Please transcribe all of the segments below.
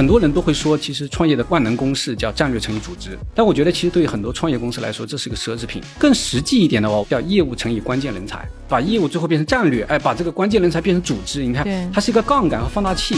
很多人都会说，其实创业的万能公式叫战略乘以组织。但我觉得，其实对于很多创业公司来说，这是个奢侈品。更实际一点的话，叫业务乘以关键人才，把业务最后变成战略，哎，把这个关键人才变成组织。你看，它是一个杠杆和放大器。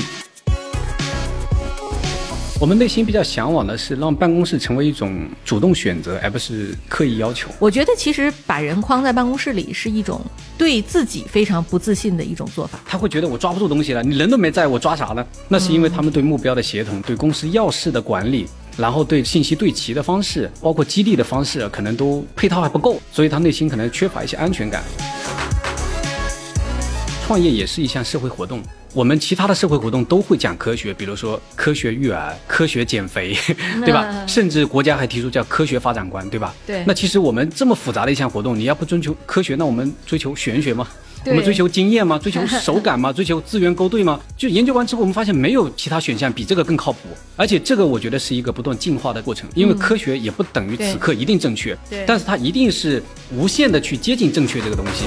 我们内心比较向往的是让办公室成为一种主动选择，而不是刻意要求。我觉得其实把人框在办公室里是一种对自己非常不自信的一种做法。他会觉得我抓不住东西了，你人都没在，我抓啥呢？那是因为他们对目标的协同、对公司要事的管理，然后对信息对齐的方式，包括激励的方式，可能都配套还不够，所以他内心可能缺乏一些安全感。创业也是一项社会活动。我们其他的社会活动都会讲科学，比如说科学育儿、科学减肥，对吧？甚至国家还提出叫科学发展观，对吧？对。那其实我们这么复杂的一项活动，你要不追求科学，那我们追求玄学吗？我们追求经验吗？追求手感吗？追求资源勾兑吗？就研究完之后，我们发现没有其他选项比这个更靠谱。而且这个我觉得是一个不断进化的过程，因为科学也不等于此刻一定正确，对。但是它一定是无限的去接近正确这个东西。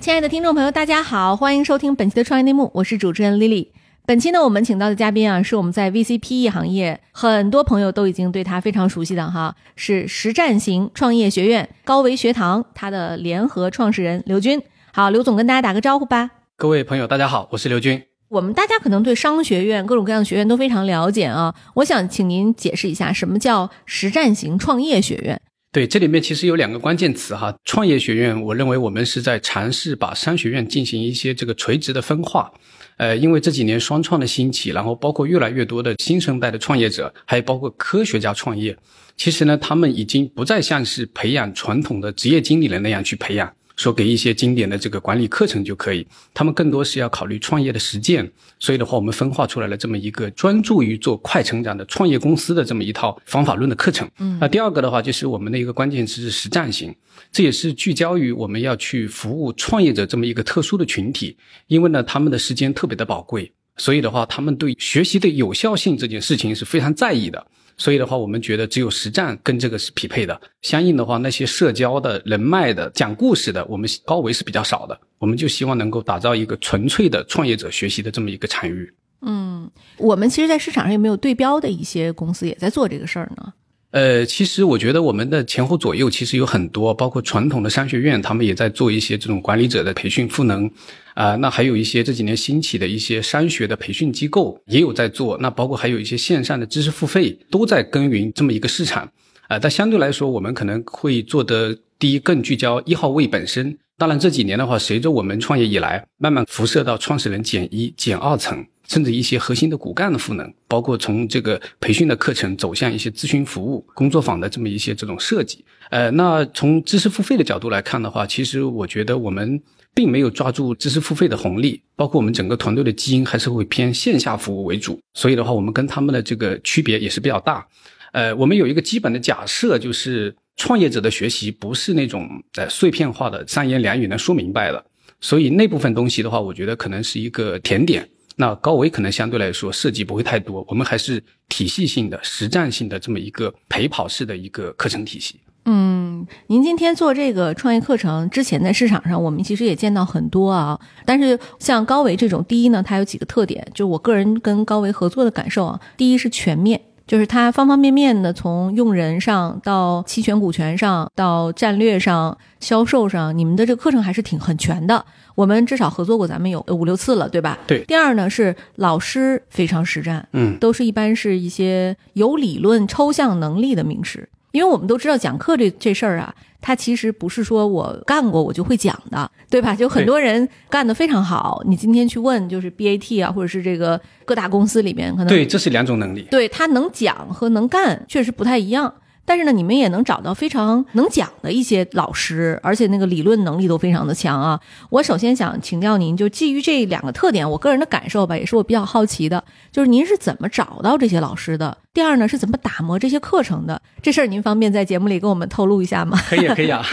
亲爱的听众朋友，大家好，欢迎收听本期的创业内幕，我是主持人 Lily。本期呢，我们请到的嘉宾啊，是我们在 VCPE 行业很多朋友都已经对他非常熟悉的哈，是实战型创业学院高维学堂它的联合创始人刘军。好，刘总跟大家打个招呼吧。各位朋友，大家好，我是刘军。我们大家可能对商学院各种各样的学院都非常了解啊，我想请您解释一下什么叫实战型创业学院。对，这里面其实有两个关键词哈，创业学院，我认为我们是在尝试把商学院进行一些这个垂直的分化，呃，因为这几年双创的兴起，然后包括越来越多的新生代的创业者，还有包括科学家创业，其实呢，他们已经不再像是培养传统的职业经理人那样去培养。说给一些经典的这个管理课程就可以，他们更多是要考虑创业的实践，所以的话，我们分化出来了这么一个专注于做快成长的创业公司的这么一套方法论的课程。嗯，那第二个的话，就是我们的一个关键词是实战型，这也是聚焦于我们要去服务创业者这么一个特殊的群体，因为呢，他们的时间特别的宝贵，所以的话，他们对学习的有效性这件事情是非常在意的。所以的话，我们觉得只有实战跟这个是匹配的。相应的话，那些社交的人脉的、讲故事的，我们高维是比较少的。我们就希望能够打造一个纯粹的创业者学习的这么一个场域。嗯，我们其实，在市场上有没有对标的一些公司也在做这个事儿呢？呃，其实我觉得我们的前后左右其实有很多，包括传统的商学院，他们也在做一些这种管理者的培训赋能，啊，那还有一些这几年兴起的一些商学的培训机构也有在做，那包括还有一些线上的知识付费都在耕耘这么一个市场，啊，但相对来说，我们可能会做的第一更聚焦一号位本身。当然这几年的话，随着我们创业以来，慢慢辐射到创始人减一、减二层。甚至一些核心的骨干的赋能，包括从这个培训的课程走向一些咨询服务、工作坊的这么一些这种设计。呃，那从知识付费的角度来看的话，其实我觉得我们并没有抓住知识付费的红利，包括我们整个团队的基因还是会偏线下服务为主。所以的话，我们跟他们的这个区别也是比较大。呃，我们有一个基本的假设，就是创业者的学习不是那种呃碎片化的三言两语能说明白的。所以那部分东西的话，我觉得可能是一个甜点。那高维可能相对来说设计不会太多，我们还是体系性的、实战性的这么一个陪跑式的一个课程体系。嗯，您今天做这个创业课程之前，在市场上我们其实也见到很多啊。但是像高维这种，第一呢，它有几个特点，就我个人跟高维合作的感受啊，第一是全面。就是它方方面面的，从用人上到期权股权上，到战略上、销售上，你们的这个课程还是挺很全的。我们至少合作过，咱们有五六次了，对吧？对。第二呢，是老师非常实战，嗯，都是一般是一些有理论、抽象能力的名师。因为我们都知道讲课这这事儿啊，它其实不是说我干过我就会讲的，对吧？就很多人干得非常好，你今天去问就是 BAT 啊，或者是这个各大公司里面可能对，这是两种能力，对他能讲和能干确实不太一样。但是呢，你们也能找到非常能讲的一些老师，而且那个理论能力都非常的强啊。我首先想请教您，就基于这两个特点，我个人的感受吧，也是我比较好奇的，就是您是怎么找到这些老师的？第二呢，是怎么打磨这些课程的？这事儿您方便在节目里跟我们透露一下吗？可以，可以啊。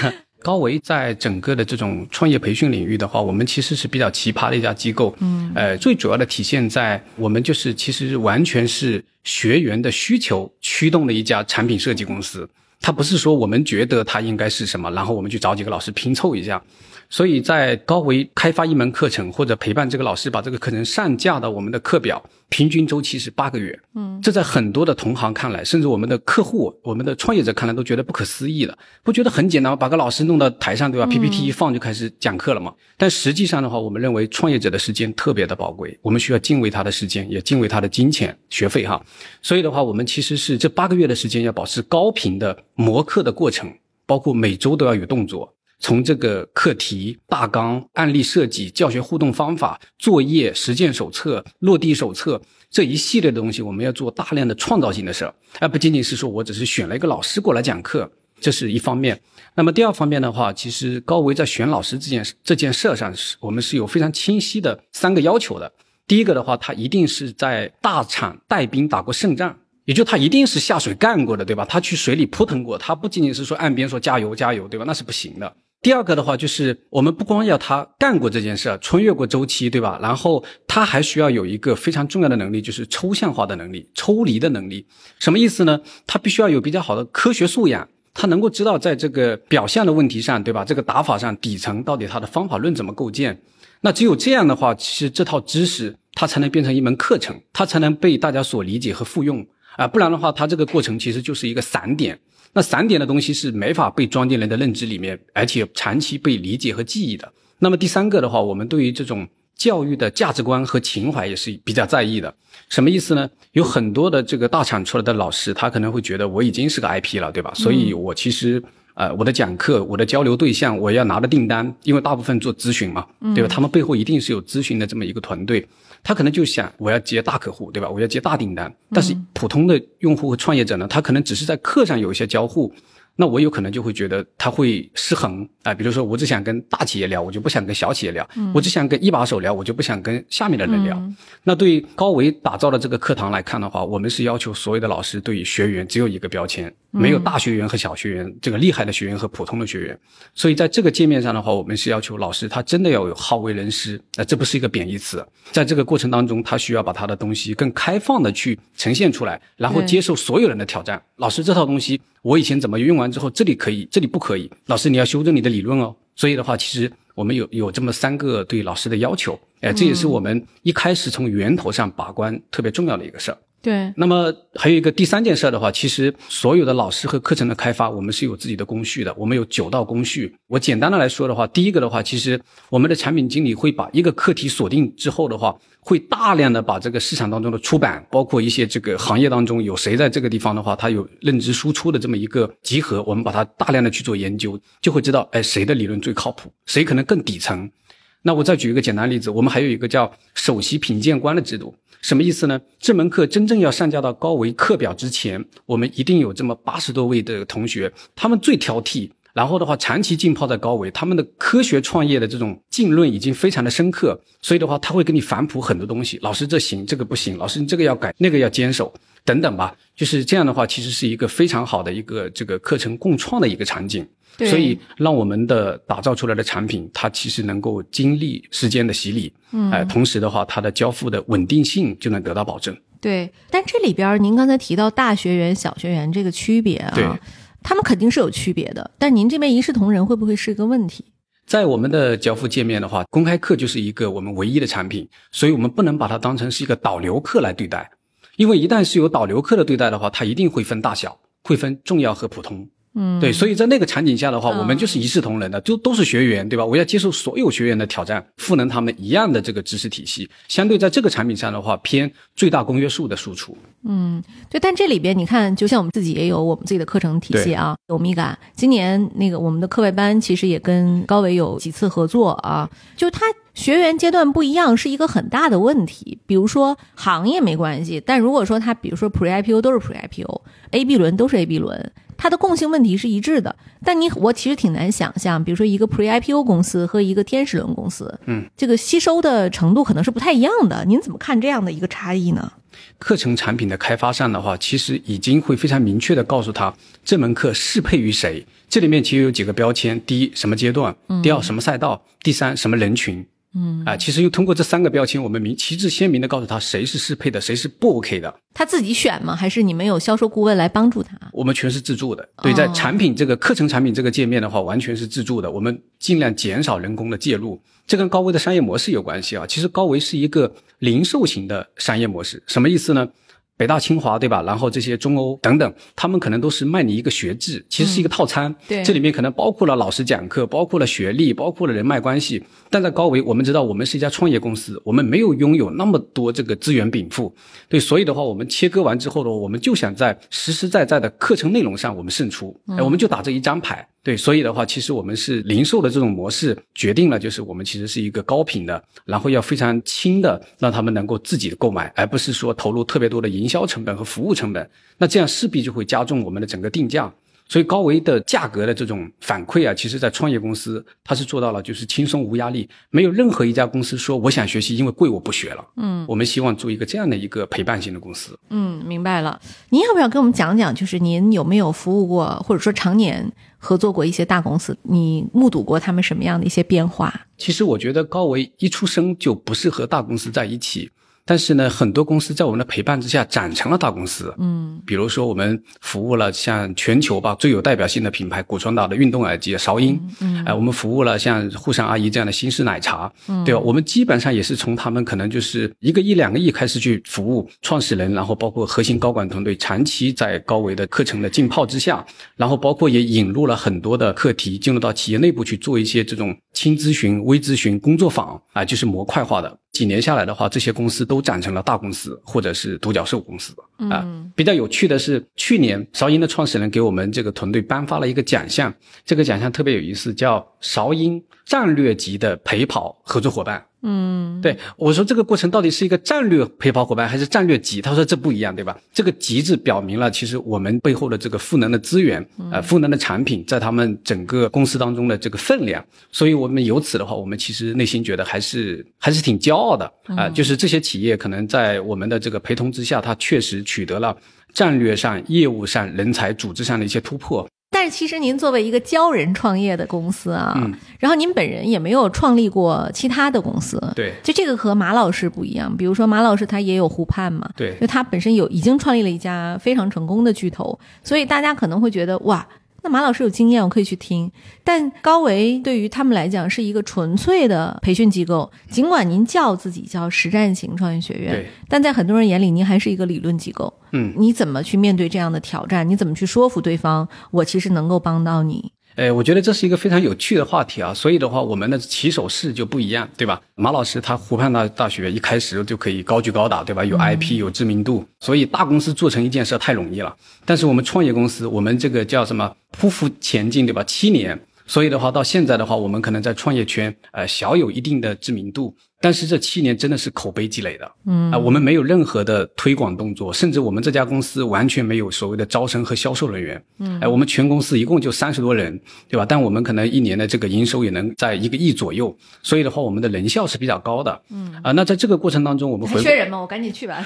高维在整个的这种创业培训领域的话，我们其实是比较奇葩的一家机构。嗯，呃，最主要的体现在我们就是其实完全是学员的需求驱动的一家产品设计公司。它不是说我们觉得它应该是什么，然后我们去找几个老师拼凑一下。所以在高维开发一门课程，或者陪伴这个老师把这个课程上架到我们的课表，平均周期是八个月。嗯，这在很多的同行看来，甚至我们的客户、我们的创业者看来都觉得不可思议的，不觉得很简单吗？把个老师弄到台上，对吧？PPT 一放就开始讲课了嘛。但实际上的话，我们认为创业者的时间特别的宝贵，我们需要敬畏他的时间，也敬畏他的金钱、学费哈。所以的话，我们其实是这八个月的时间要保持高频的磨课的过程，包括每周都要有动作。从这个课题大纲、案例设计、教学互动方法、作业实践手册、落地手册这一系列的东西，我们要做大量的创造性的事儿，而不仅仅是说我只是选了一个老师过来讲课，这是一方面。那么第二方面的话，其实高维在选老师这件这件事上，是我们是有非常清晰的三个要求的。第一个的话，他一定是在大厂带兵打过胜仗。也就他一定是下水干过的，对吧？他去水里扑腾过，他不仅仅是说岸边说加油加油，对吧？那是不行的。第二个的话，就是我们不光要他干过这件事，穿越过周期，对吧？然后他还需要有一个非常重要的能力，就是抽象化的能力、抽离的能力。什么意思呢？他必须要有比较好的科学素养，他能够知道在这个表象的问题上，对吧？这个打法上底层到底他的方法论怎么构建？那只有这样的话，其实这套知识它才能变成一门课程，它才能被大家所理解和复用。啊，不然的话，它这个过程其实就是一个散点。那散点的东西是没法被装进人的认知里面，而且长期被理解和记忆的。那么第三个的话，我们对于这种教育的价值观和情怀也是比较在意的。什么意思呢？有很多的这个大厂出来的老师，他可能会觉得我已经是个 IP 了，对吧？所以我其实呃，我的讲课，我的交流对象，我要拿的订单，因为大部分做咨询嘛，对吧？他们背后一定是有咨询的这么一个团队。他可能就想我要接大客户，对吧？我要接大订单。但是普通的用户和创业者呢，他可能只是在课上有一些交互。那我有可能就会觉得他会失衡啊，比如说我只想跟大企业聊，我就不想跟小企业聊；我只想跟一把手聊，我就不想跟下面的人聊。那对于高维打造的这个课堂来看的话，我们是要求所有的老师对于学员只有一个标签，没有大学员和小学员，这个厉害的学员和普通的学员。所以在这个界面上的话，我们是要求老师他真的要有好为人师，啊，这不是一个贬义词。在这个过程当中，他需要把他的东西更开放的去呈现出来，然后接受所有人的挑战。老师这套东西。我以前怎么用完之后，这里可以，这里不可以。老师，你要修正你的理论哦。所以的话，其实我们有有这么三个对老师的要求，哎，这也是我们一开始从源头上把关特别重要的一个事儿。对，那么还有一个第三件事的话，其实所有的老师和课程的开发，我们是有自己的工序的。我们有九道工序。我简单的来说的话，第一个的话，其实我们的产品经理会把一个课题锁定之后的话，会大量的把这个市场当中的出版，包括一些这个行业当中有谁在这个地方的话，他有认知输出的这么一个集合，我们把它大量的去做研究，就会知道，哎，谁的理论最靠谱，谁可能更底层。那我再举一个简单例子，我们还有一个叫首席品鉴官的制度。什么意思呢？这门课真正要上架到高维课表之前，我们一定有这么八十多位的同学，他们最挑剔，然后的话长期浸泡在高维，他们的科学创业的这种浸润已经非常的深刻，所以的话他会给你反哺很多东西。老师这行，这个不行，老师你这个要改，那个要坚守，等等吧。就是这样的话，其实是一个非常好的一个这个课程共创的一个场景。所以，让我们的打造出来的产品，它其实能够经历时间的洗礼，嗯，哎，同时的话，它的交付的稳定性就能得到保证。对，但这里边您刚才提到大学员、小学员这个区别啊，对，他们肯定是有区别的。但您这边一视同仁会不会是一个问题？在我们的交付界面的话，公开课就是一个我们唯一的产品，所以我们不能把它当成是一个导流课来对待，因为一旦是有导流课的对待的话，它一定会分大小，会分重要和普通。嗯，对，所以在那个场景下的话，我们就是一视同仁的，就都是学员，对吧？我要接受所有学员的挑战，赋能他们一样的这个知识体系。相对在这个产品上的话，偏最大公约数的输出。嗯，对。但这里边你看，就像我们自己也有我们自己的课程体系啊，欧米伽。今年那个我们的课外班其实也跟高维有几次合作啊，就他学员阶段不一样，是一个很大的问题。比如说行业没关系，但如果说他比如说 Pre IPO 都是 Pre IPO，A B 轮都是 A B 轮。它的共性问题是一致的，但你我其实挺难想象，比如说一个 Pre IPO 公司和一个天使轮公司，嗯，这个吸收的程度可能是不太一样的。您怎么看这样的一个差异呢？课程产品的开发上的话，其实已经会非常明确的告诉他这门课适配于谁。这里面其实有几个标签：第一，什么阶段；第二，什么赛道；第三，什么人群。嗯啊，其实又通过这三个标签，我们明旗帜鲜明的告诉他谁是适配的，谁是不 OK 的。他自己选吗？还是你们有销售顾问来帮助他？我们全是自助的。对，在产品这个课程产品这个界面的话，完全是自助的。我们尽量减少人工的介入。这跟高维的商业模式有关系啊。其实高维是一个零售型的商业模式，什么意思呢？北大清华对吧？然后这些中欧等等，他们可能都是卖你一个学制，其实是一个套餐。对，这里面可能包括了老师讲课，包括了学历，包括了人脉关系。但在高维，我们知道我们是一家创业公司，我们没有拥有那么多这个资源禀赋。对，所以的话，我们切割完之后呢，我们就想在实实在在的课程内容上我们胜出。哎，我们就打这一张牌。对，所以的话，其实我们是零售的这种模式决定了，就是我们其实是一个高频的，然后要非常轻的让他们能够自己购买，而不是说投入特别多的营销成本和服务成本。那这样势必就会加重我们的整个定价。所以高维的价格的这种反馈啊，其实在创业公司它是做到了，就是轻松无压力，没有任何一家公司说我想学习，因为贵我不学了。嗯，我们希望做一个这样的一个陪伴型的公司。嗯，明白了。您要不要跟我们讲讲，就是您有没有服务过，或者说常年合作过一些大公司？你目睹过他们什么样的一些变化？其实我觉得高维一出生就不是和大公司在一起。但是呢，很多公司在我们的陪伴之下长成了大公司。嗯，比如说我们服务了像全球吧最有代表性的品牌骨传导的运动耳机韶音。嗯，哎，我们服务了像沪上阿姨这样的新式奶茶。嗯，对吧？我们基本上也是从他们可能就是一个亿两个亿开始去服务创始人，然后包括核心高管团队长期在高维的课程的浸泡之下，然后包括也引入了很多的课题进入到企业内部去做一些这种轻咨询、微咨询工作坊啊，就是模块化的。几年下来的话，这些公司都长成了大公司或者是独角兽公司啊。比较有趣的是，去年韶音的创始人给我们这个团队颁发了一个奖项，这个奖项特别有意思，叫韶音战略级的陪跑合作伙伴。嗯，对我说这个过程到底是一个战略陪跑伙伴还是战略级？他说这不一样，对吧？这个极致表明了其实我们背后的这个赋能的资源，呃，赋能的产品在他们整个公司当中的这个分量。所以我们由此的话，我们其实内心觉得还是还是挺骄傲的啊。就是这些企业可能在我们的这个陪同之下，它确实取得了战略上、业务上、人才组织上的一些突破。但是其实您作为一个教人创业的公司啊，然后您本人也没有创立过其他的公司，对，就这个和马老师不一样。比如说马老师他也有湖畔嘛，对，就他本身有已经创立了一家非常成功的巨头，所以大家可能会觉得哇。马老师有经验，我可以去听。但高维对于他们来讲是一个纯粹的培训机构，尽管您叫自己叫实战型创业学院，但在很多人眼里，您还是一个理论机构。嗯，你怎么去面对这样的挑战？你怎么去说服对方？我其实能够帮到你。哎，我觉得这是一个非常有趣的话题啊，所以的话，我们的起手式就不一样，对吧？马老师他湖畔大大学一开始就可以高举高打，对吧？有 IP，有知名度，所以大公司做成一件事太容易了。但是我们创业公司，我们这个叫什么？匍匐前进，对吧？七年，所以的话，到现在的话，我们可能在创业圈，呃，小有一定的知名度。但是这七年真的是口碑积累的，嗯。啊，我们没有任何的推广动作，甚至我们这家公司完全没有所谓的招生和销售人员，嗯，哎，我们全公司一共就三十多人，对吧？但我们可能一年的这个营收也能在一个亿左右，所以的话，我们的人效是比较高的，嗯。啊，那在这个过程当中，我们缺人吗？我赶紧去吧，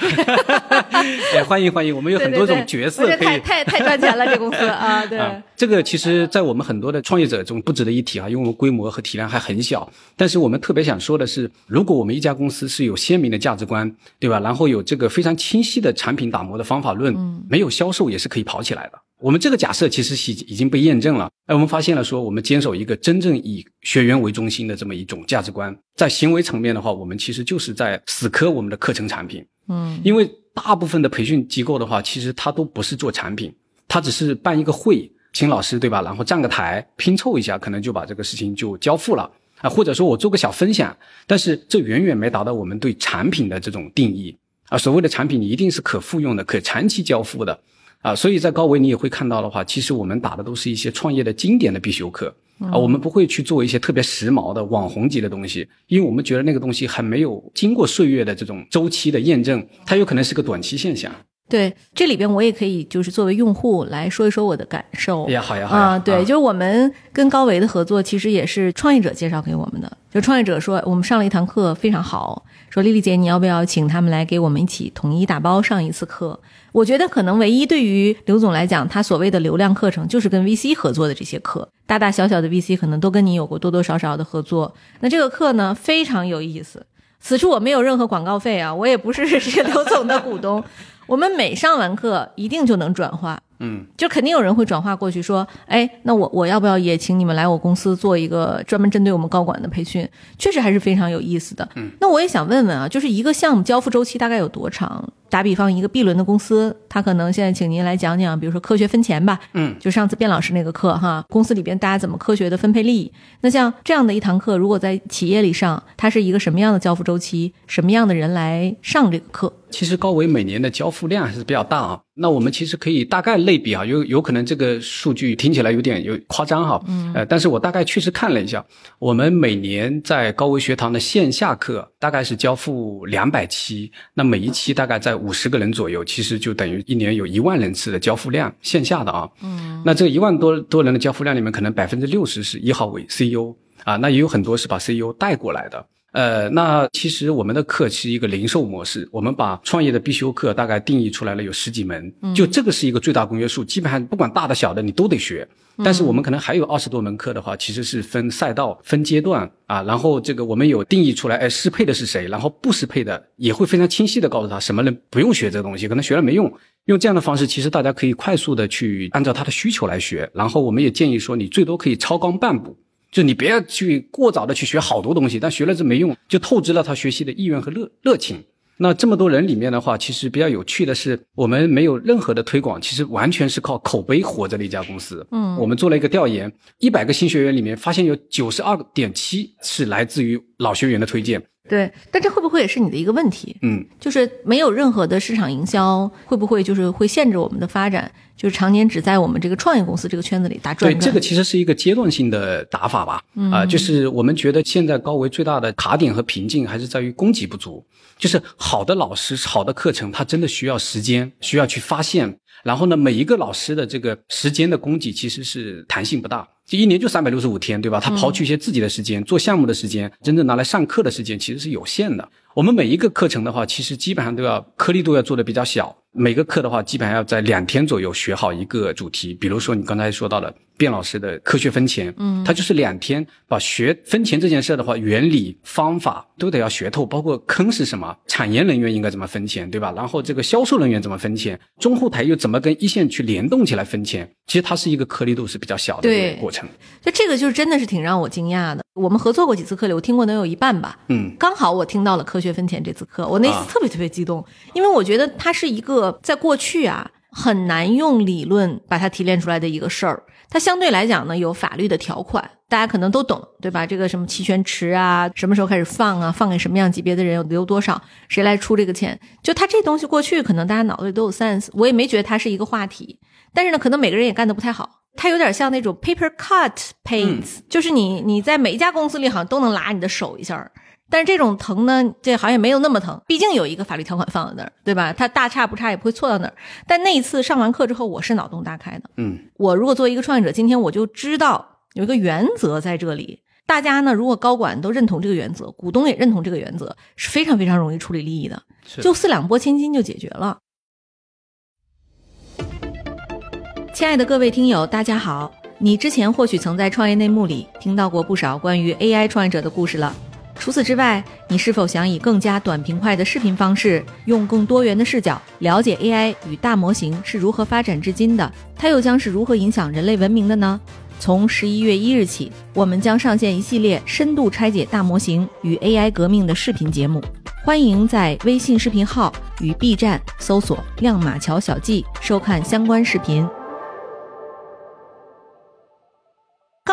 哎，欢迎欢迎，我们有很多种角色可以，太太太赚钱了，这公司。啊，对，这个其实，在我们很多的创业者中不值得一提啊，因为我们规模和体量还很小，但是我们特别想说的是，如如果我们一家公司是有鲜明的价值观，对吧？然后有这个非常清晰的产品打磨的方法论，没有销售也是可以跑起来的。我们这个假设其实是已经被验证了。哎，我们发现了说，我们坚守一个真正以学员为中心的这么一种价值观，在行为层面的话，我们其实就是在死磕我们的课程产品。嗯，因为大部分的培训机构的话，其实它都不是做产品，它只是办一个会，请老师，对吧？然后站个台，拼凑一下，可能就把这个事情就交付了。啊，或者说我做个小分享，但是这远远没达到我们对产品的这种定义啊。所谓的产品，你一定是可复用的、可长期交付的啊。所以在高维，你也会看到的话，其实我们打的都是一些创业的经典的必修课啊。我们不会去做一些特别时髦的网红级的东西，因为我们觉得那个东西还没有经过岁月的这种周期的验证，它有可能是个短期现象。对，这里边我也可以就是作为用户来说一说我的感受。呀，好呀，好啊，对，就是我们跟高维的合作，其实也是创业者介绍给我们的。就创业者说，我们上了一堂课非常好，说丽丽姐，你要不要请他们来给我们一起统一打包上一次课？我觉得可能唯一对于刘总来讲，他所谓的流量课程就是跟 VC 合作的这些课，大大小小的 VC 可能都跟你有过多多少少的合作。那这个课呢，非常有意思。此处我没有任何广告费啊，我也不是这个刘总的股东。我们每上完课，一定就能转化。嗯，就肯定有人会转化过去，说，哎，那我我要不要也请你们来我公司做一个专门针对我们高管的培训？确实还是非常有意思的。嗯，那我也想问问啊，就是一个项目交付周期大概有多长？打比方，一个 B 轮的公司，他可能现在请您来讲讲，比如说科学分钱吧。嗯，就上次卞老师那个课哈，公司里边大家怎么科学的分配利益？那像这样的一堂课，如果在企业里上，它是一个什么样的交付周期？什么样的人来上这个课？其实高维每年的交付量还是比较大啊。那我们其实可以大概类比啊，有有可能这个数据听起来有点有夸张哈，嗯，呃，但是我大概确实看了一下，我们每年在高维学堂的线下课大概是交付两百期，那每一期大概在五十个人左右，其实就等于一年有一万人次的交付量，线下的啊，嗯，那这一万多多人的交付量里面，可能百分之六十是一号位 CEO 啊，那也有很多是把 CEO 带过来的。呃，那其实我们的课是一个零售模式，我们把创业的必修课大概定义出来了有十几门，就这个是一个最大公约数，基本上不管大的小的你都得学。但是我们可能还有二十多门课的话，其实是分赛道、分阶段啊，然后这个我们有定义出来，哎，适配的是谁，然后不适配的也会非常清晰的告诉他什么人不用学这个东西，可能学了没用。用这样的方式，其实大家可以快速的去按照他的需求来学。然后我们也建议说，你最多可以超纲半步。就你不要去过早的去学好多东西，但学了这没用，就透支了他学习的意愿和热热情。那这么多人里面的话，其实比较有趣的是，我们没有任何的推广，其实完全是靠口碑活着的一家公司。嗯，我们做了一个调研，一百个新学员里面，发现有九十二点七是来自于老学员的推荐。对，但这会不会也是你的一个问题？嗯，就是没有任何的市场营销，会不会就是会限制我们的发展？就是常年只在我们这个创业公司这个圈子里打转对，这个其实是一个阶段性的打法吧。啊，就是我们觉得现在高维最大的卡点和瓶颈还是在于供给不足。就是好的老师、好的课程，它真的需要时间，需要去发现。然后呢，每一个老师的这个时间的供给其实是弹性不大，就一年就三百六十五天，对吧？他刨去一些自己的时间，做项目的时间，真正拿来上课的时间其实是有限的。我们每一个课程的话，其实基本上都要颗粒度要做的比较小。每个课的话，基本上要在两天左右学好一个主题。比如说你刚才说到的卞老师的科学分钱，嗯，他就是两天把学分钱这件事的话，原理方法都得要学透，包括坑是什么，产研人员应该怎么分钱，对吧？然后这个销售人员怎么分钱，中后台又怎么跟一线去联动起来分钱？其实它是一个颗粒度是比较小的一个过程。就这个就是真的是挺让我惊讶的。我们合作过几次课里，我听过能有一半吧。嗯，刚好我听到了科学分钱这次课，我那次特别特别激动，因为我觉得它是一个在过去啊很难用理论把它提炼出来的一个事儿。它相对来讲呢有法律的条款，大家可能都懂，对吧？这个什么期权池啊，什么时候开始放啊，放给什么样级别的人留多少，谁来出这个钱？就它这东西过去可能大家脑子里都有 sense，我也没觉得它是一个话题。但是呢，可能每个人也干得不太好。它有点像那种 paper cut paints，、就是你你在每一家公司里好像都能拉你的手一下儿，但是这种疼呢，这好像也没有那么疼，毕竟有一个法律条款放在那儿，对吧？它大差不差也不会错到哪儿。但那一次上完课之后，我是脑洞大开的。嗯，我如果作为一个创业者，今天我就知道有一个原则在这里。大家呢，如果高管都认同这个原则，股东也认同这个原则，是非常非常容易处理利益的，就四两拨千斤就解决了。亲爱的各位听友，大家好！你之前或许曾在创业内幕里听到过不少关于 AI 创业者的故事了。除此之外，你是否想以更加短平快的视频方式，用更多元的视角了解 AI 与大模型是如何发展至今的？它又将是如何影响人类文明的呢？从十一月一日起，我们将上线一系列深度拆解大模型与 AI 革命的视频节目，欢迎在微信视频号与 B 站搜索“亮马桥小记”收看相关视频。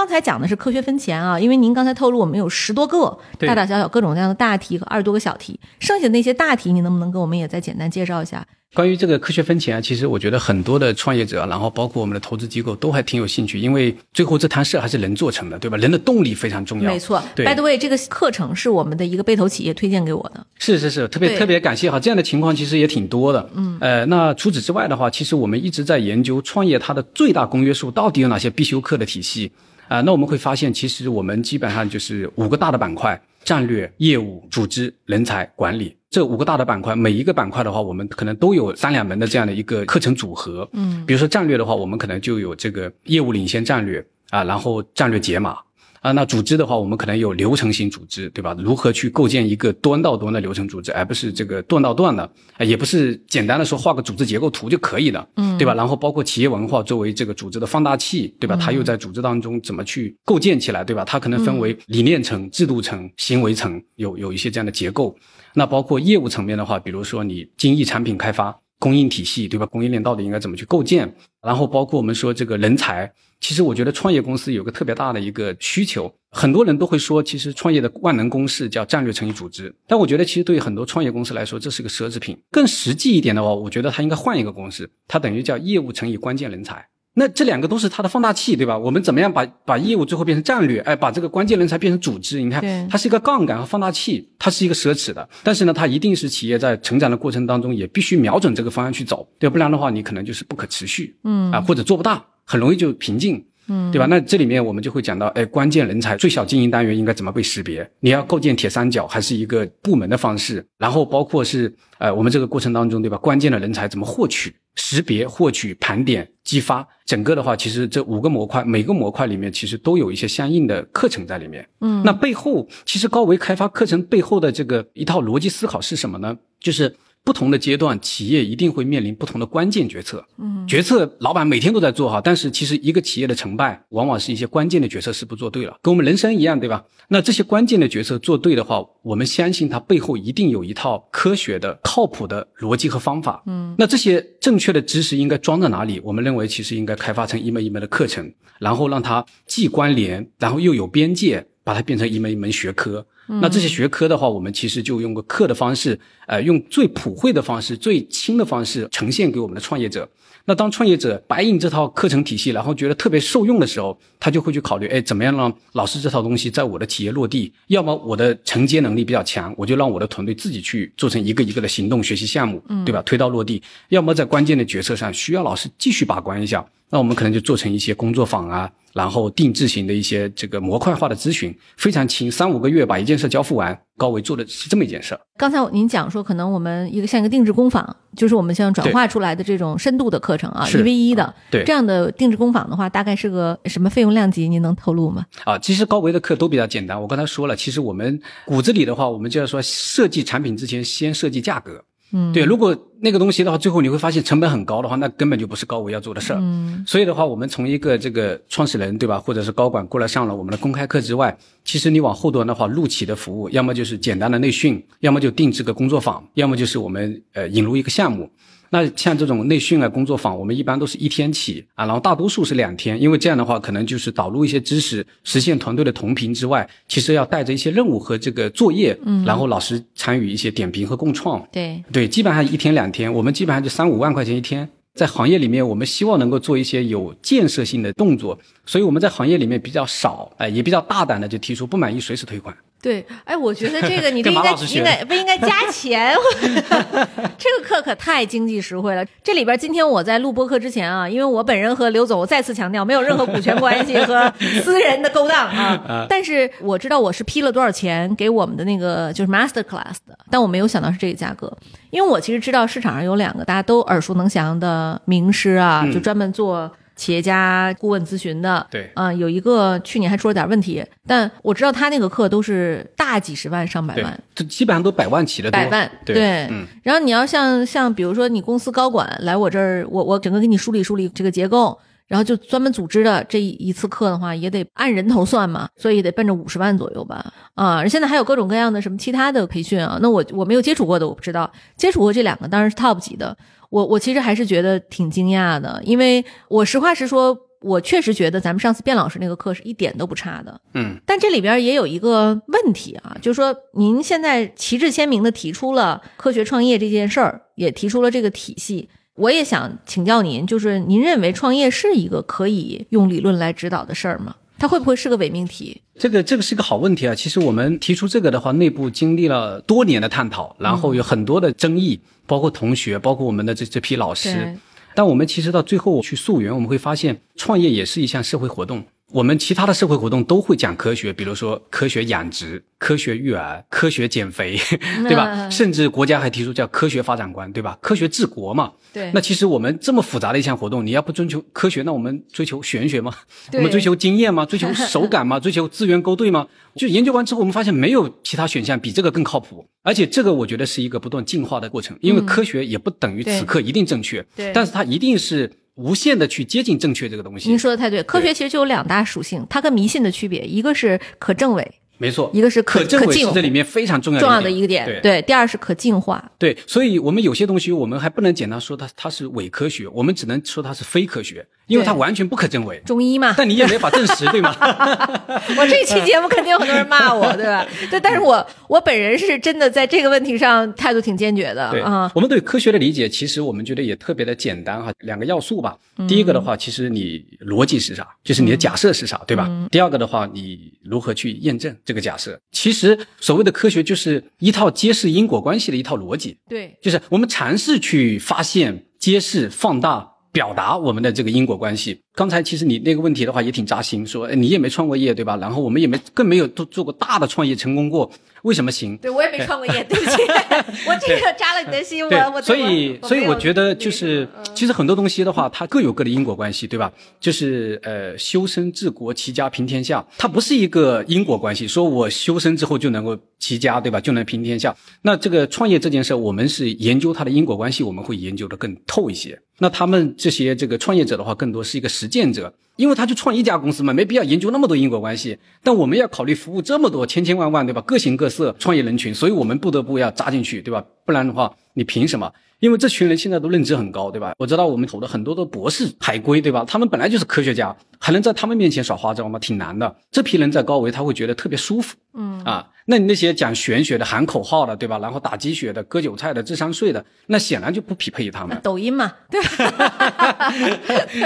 才讲的是科学分钱啊，因为您刚才透露我们有十多个大大小小各种各样的大题和二十多个小题，剩下的那些大题，你能不能给我们也再简单介绍一下？关于这个科学分钱啊，其实我觉得很多的创业者，然后包括我们的投资机构都还挺有兴趣，因为最后这摊事还是人做成的，对吧？人的动力非常重要。没错对，By the way，这个课程是我们的一个被投企业推荐给我的。是是是，特别特别感谢哈，这样的情况其实也挺多的。嗯，呃，那除此之外的话，其实我们一直在研究创业它的最大公约数到底有哪些必修课的体系啊、那我们会发现，其实我们基本上就是五个大的板块。战略、业务、组织、人才、管理这五个大的板块。每一个板块的话，我们可能都有三两门的这样的一个课程组合。嗯，比如说战略的话，我们可能就有这个业务领先战略啊，然后战略解码。啊，那组织的话，我们可能有流程型组织，对吧？如何去构建一个端到端的流程组织，而不是这个段到段的，啊，也不是简单的说画个组织结构图就可以的，嗯，对吧？然后包括企业文化作为这个组织的放大器，对吧？它又在组织当中怎么去构建起来，对吧？它可能分为理念层、制度层、行为层，有有一些这样的结构。那包括业务层面的话，比如说你精益产品开发、供应体系，对吧？供应链到底应该怎么去构建？然后包括我们说这个人才。其实我觉得创业公司有个特别大的一个需求，很多人都会说，其实创业的万能公式叫战略乘以组织。但我觉得，其实对于很多创业公司来说，这是个奢侈品。更实际一点的话，我觉得它应该换一个公式，它等于叫业务乘以关键人才。那这两个都是它的放大器，对吧？我们怎么样把把业务最后变成战略？哎，把这个关键人才变成组织？你看，它是一个杠杆和放大器，它是一个奢侈的。但是呢，它一定是企业在成长的过程当中也必须瞄准这个方向去走，对，不然的话，你可能就是不可持续，嗯啊，或者做不大，很容易就瓶颈。嗯，对吧？那这里面我们就会讲到，哎，关键人才最小经营单元应该怎么被识别？你要构建铁三角，还是一个部门的方式？然后包括是，呃，我们这个过程当中，对吧？关键的人才怎么获取、识别、获取、盘点、激发？整个的话，其实这五个模块，每个模块里面其实都有一些相应的课程在里面。嗯，那背后其实高维开发课程背后的这个一套逻辑思考是什么呢？就是。不同的阶段，企业一定会面临不同的关键决策。嗯，决策老板每天都在做哈，但是其实一个企业的成败，往往是一些关键的决策是不做对了，跟我们人生一样，对吧？那这些关键的决策做对的话，我们相信它背后一定有一套科学的、靠谱的逻辑和方法。嗯，那这些正确的知识应该装在哪里？我们认为其实应该开发成一门一门的课程，然后让它既关联，然后又有边界，把它变成一门一门学科。那这些学科的话，我们其实就用个课的方式，呃，用最普惠的方式、最轻的方式呈现给我们的创业者。那当创业者白印这套课程体系，然后觉得特别受用的时候，他就会去考虑，哎，怎么样让老师这套东西在我的企业落地？要么我的承接能力比较强，我就让我的团队自己去做成一个一个的行动学习项目，对吧？推到落地。要么在关键的决策上需要老师继续把关一下，那我们可能就做成一些工作坊啊。然后定制型的一些这个模块化的咨询非常轻，三五个月把一件事交付完。高维做的是这么一件事。刚才您讲说，可能我们一个像一个定制工坊，就是我们像转化出来的这种深度的课程啊，一 v 一的。对这样的定制工坊的话，大概是个什么费用量级？您能透露吗？啊，其实高维的课都比较简单。我刚才说了，其实我们骨子里的话，我们就要说设计产品之前先设计价格。嗯，对，如果那个东西的话，最后你会发现成本很高的话，那根本就不是高维要做的事儿。嗯，所以的话，我们从一个这个创始人对吧，或者是高管过来上了我们的公开课之外，其实你往后端的话，录起的服务，要么就是简单的内训，要么就定制个工作坊，要么就是我们呃引入一个项目。那像这种内训啊、工作坊，我们一般都是一天起啊，然后大多数是两天，因为这样的话，可能就是导入一些知识，实现团队的同频之外，其实要带着一些任务和这个作业，嗯，然后老师参与一些点评和共创，对对，基本上一天两天，我们基本上就三五万块钱一天，在行业里面，我们希望能够做一些有建设性的动作，所以我们在行业里面比较少，哎，也比较大胆的就提出不满意随时退款。对，哎，我觉得这个你 这应该应该不应该加钱？这个课可太经济实惠了。这里边今天我在录播课之前啊，因为我本人和刘总我再次强调没有任何股权关系和私人的勾当啊，但是我知道我是批了多少钱给我们的那个就是 master class 的，但我没有想到是这个价格，因为我其实知道市场上有两个大家都耳熟能详的名师啊，就专门做。企业家顾问咨询的，对，嗯，有一个去年还出了点问题，但我知道他那个课都是大几十万上百万，这基本上都百万起的，百万，对，嗯。然后你要像像比如说你公司高管来我这儿，我我整个给你梳理梳理这个结构，然后就专门组织的这一次课的话，也得按人头算嘛，所以得奔着五十万左右吧，啊，现在还有各种各样的什么其他的培训啊，那我我没有接触过的我不知道，接触过这两个当然是 top 级的。我我其实还是觉得挺惊讶的，因为我实话实说，我确实觉得咱们上次卞老师那个课是一点都不差的。嗯，但这里边也有一个问题啊，就是说您现在旗帜鲜明的提出了科学创业这件事儿，也提出了这个体系，我也想请教您，就是您认为创业是一个可以用理论来指导的事儿吗？它会不会是个伪命题？这个这个是一个好问题啊！其实我们提出这个的话，内部经历了多年的探讨，然后有很多的争议，包括同学，包括我们的这这批老师。但我们其实到最后去溯源，我们会发现，创业也是一项社会活动。我们其他的社会活动都会讲科学，比如说科学养殖、科学育儿、科学减肥，对吧？甚至国家还提出叫科学发展观，对吧？科学治国嘛。对。那其实我们这么复杂的一项活动，你要不追求科学，那我们追求玄学吗？我们追求经验吗？追求手感吗？追求资源勾兑吗？就研究完之后，我们发现没有其他选项比这个更靠谱。而且这个我觉得是一个不断进化的过程，因为科学也不等于此刻一定正确，对。但是它一定是。无限的去接近正确这个东西，您说的太对。科学其实就有两大属性，它跟迷信的区别，一个是可证伪，没错，一个是可证伪是这里面非常重要重要的一个点。对，第二是可进化。对，所以我们有些东西我们还不能简单说它它是伪科学，我们只能说它是非科学。因为它完全不可证伪，中医嘛，但你也没法证实，对吗？我这期节目肯定有很多人骂我，对吧？对，但是我我本人是真的在这个问题上态度挺坚决的啊。我们对科学的理解，其实我们觉得也特别的简单哈，两个要素吧。第一个的话，其实你逻辑是啥，就是你的假设是啥，对吧？第二个的话，你如何去验证这个假设？其实所谓的科学，就是一套揭示因果关系的一套逻辑。对，就是我们尝试去发现、揭示、放大。表达我们的这个因果关系。刚才其实你那个问题的话也挺扎心，说你也没创过业对吧？然后我们也没更没有做做过大的创业成功过，为什么行？对我也没创过业，对不起，我这个扎了你的心，我我所以所以我觉得就是其实很多东西的话，它各有各的因果关系，对吧？就是呃修身治国齐家平天下，它不是一个因果关系，说我修身之后就能够齐家对吧？就能平天下。那这个创业这件事，我们是研究它的因果关系，我们会研究的更透一些。那他们这些这个创业者的话，更多是一个实践者，因为他就创一家公司嘛，没必要研究那么多因果关系。但我们要考虑服务这么多千千万万，对吧？各形各色创业人群，所以我们不得不要扎进去，对吧？不然的话，你凭什么？因为这群人现在都认知很高，对吧？我知道我们投的很多的博士海归，对吧？他们本来就是科学家，还能在他们面前耍花招吗？挺难的。这批人在高维，他会觉得特别舒服。嗯啊，那你那些讲玄学的、喊口号的，对吧？然后打鸡血的、割韭菜的、智商税的，那显然就不匹配于他们。抖音嘛，对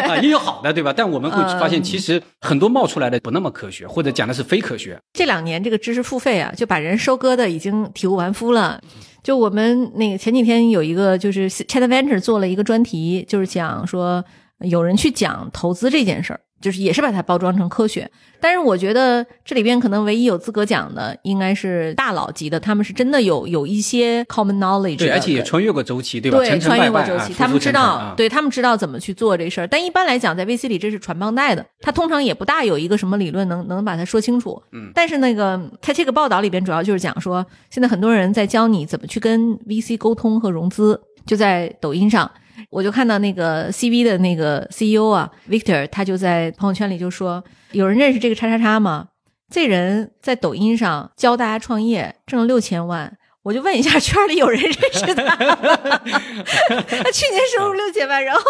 啊，也有好的，对吧？但我们会发现，其实很多冒出来的不那么科学，或者讲的是非科学。这两年这个知识付费啊，就把人收割的已经体无完肤了。就我们那个前几天有一个就是 ChatVenture 做了一个专题，就是讲说有人去讲投资这件事儿。就是也是把它包装成科学，但是我觉得这里边可能唯一有资格讲的应该是大佬级的，他们是真的有有一些 common knowledge，对，而且也穿越过周期，对吧？对，穿越过周期，他们知道，对他们知道怎么去做这事儿。但一般来讲，在 VC 里这是传帮带的，他通常也不大有一个什么理论能能把它说清楚。嗯，但是那个他这个报道里边主要就是讲说，现在很多人在教你怎么去跟 VC 沟通和融资，就在抖音上。我就看到那个 CV 的那个 CEO 啊，Victor，他就在朋友圈里就说：“有人认识这个叉叉叉吗？这人在抖音上教大家创业，挣了六千万。”我就问一下，圈里有人认识他？他去年收入六千万，然后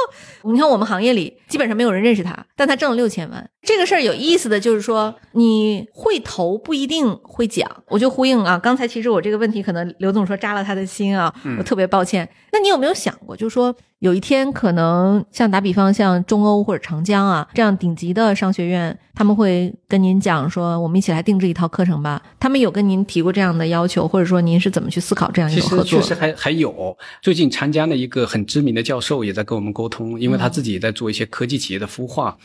你看我们行业里基本上没有人认识他，但他挣了六千万。这个事儿有意思的就是说，你会投不一定会讲。我就呼应啊，刚才其实我这个问题可能刘总说扎了他的心啊，我特别抱歉。那你有没有想过，就是说有一天可能像打比方，像中欧或者长江啊这样顶级的商学院，他们会跟您讲说，我们一起来定制一套课程吧？他们有跟您提过这样的要求，或者说您是怎么去思考这样一个合作？其实确实还还有，最近长江的一个很知名的教授也在跟我们沟通，因为他自己也在做一些科技企业的孵化。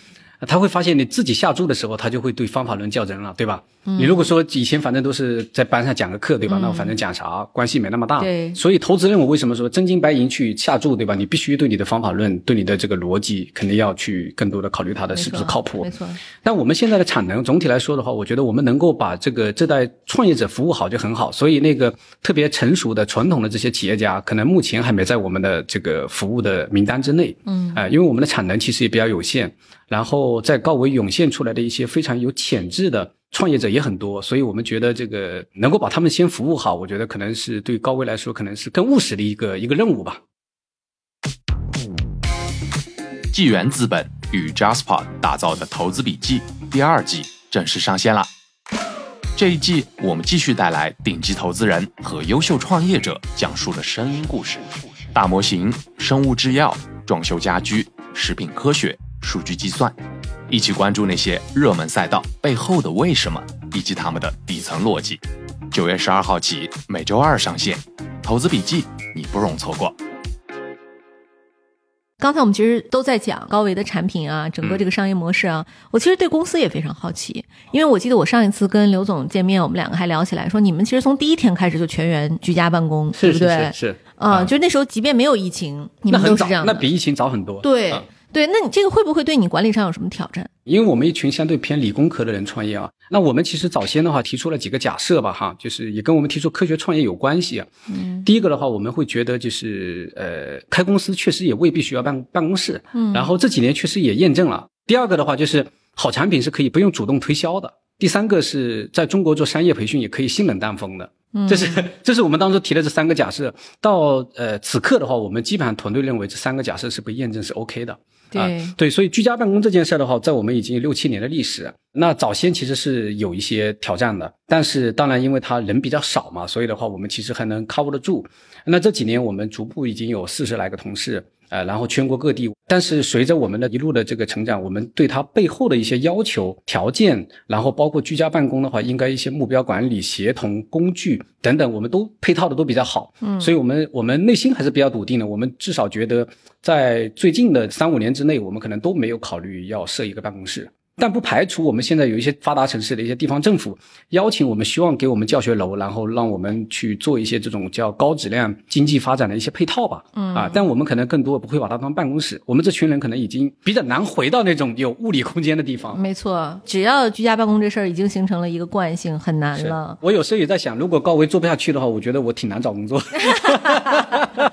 他会发现你自己下注的时候，他就会对方法论较真了，对吧？你如果说以前反正都是在班上讲个课，对吧？那我反正讲啥关系没那么大。对。所以投资人，我为什么说真金白银去下注，对吧？你必须对你的方法论，对你的这个逻辑，肯定要去更多的考虑它的是不是靠谱。没错。但我们现在的产能，总体来说的话，我觉得我们能够把这个这代创业者服务好就很好。所以那个特别成熟的传统的这些企业家，可能目前还没在我们的这个服务的名单之内。嗯。啊，因为我们的产能其实也比较有限。然后在高维涌现出来的一些非常有潜质的创业者也很多，所以我们觉得这个能够把他们先服务好，我觉得可能是对高维来说可能是更务实的一个一个任务吧。纪元资本与 Jasper 打造的投资笔记第二季正式上线了。这一季我们继续带来顶级投资人和优秀创业者讲述的声音故事，大模型、生物制药、装修家居、食品科学。数据计算，一起关注那些热门赛道背后的为什么，以及他们的底层逻辑。九月十二号起，每周二上线，投资笔记你不容错过。刚才我们其实都在讲高维的产品啊，整个这个商业模式啊，我其实对公司也非常好奇，因为我记得我上一次跟刘总见面，我们两个还聊起来说，你们其实从第一天开始就全员居家办公，对不对？是啊，就那时候即便没有疫情，你们都是这样那比疫情早很多。对。对，那你这个会不会对你管理上有什么挑战？因为我们一群相对偏理工科的人创业啊，那我们其实早先的话提出了几个假设吧，哈，就是也跟我们提出科学创业有关系啊。嗯，第一个的话，我们会觉得就是呃，开公司确实也未必需要办办公室，嗯，然后这几年确实也验证了。第二个的话，就是好产品是可以不用主动推销的。第三个是在中国做商业培训也可以性冷淡风的。这是 这是我们当初提的这三个假设。到呃此刻的话，我们基本上团队认为这三个假设是被验证是 OK 的。对对，所以居家办公这件事的话，在我们已经有六七年的历史。那早先其实是有一些挑战的，但是当然因为他人比较少嘛，所以的话我们其实还能 cover 得住。那这几年我们逐步已经有四十来个同事。呃，然后全国各地，但是随着我们的一路的这个成长，我们对它背后的一些要求条件，然后包括居家办公的话，应该一些目标管理、协同工具等等，我们都配套的都比较好。嗯，所以我们我们内心还是比较笃定的。我们至少觉得，在最近的三五年之内，我们可能都没有考虑要设一个办公室。但不排除我们现在有一些发达城市的一些地方政府邀请我们，希望给我们教学楼，然后让我们去做一些这种叫高质量经济发展的一些配套吧。嗯啊，但我们可能更多不会把它当办公室。我们这群人可能已经比较难回到那种有物理空间的地方。没错，只要居家办公这事儿已经形成了一个惯性，很难了。我有时候也在想，如果高维做不下去的话，我觉得我挺难找工作。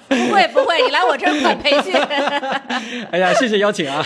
不会不会，你来我这儿管培训。哎呀，谢谢邀请啊。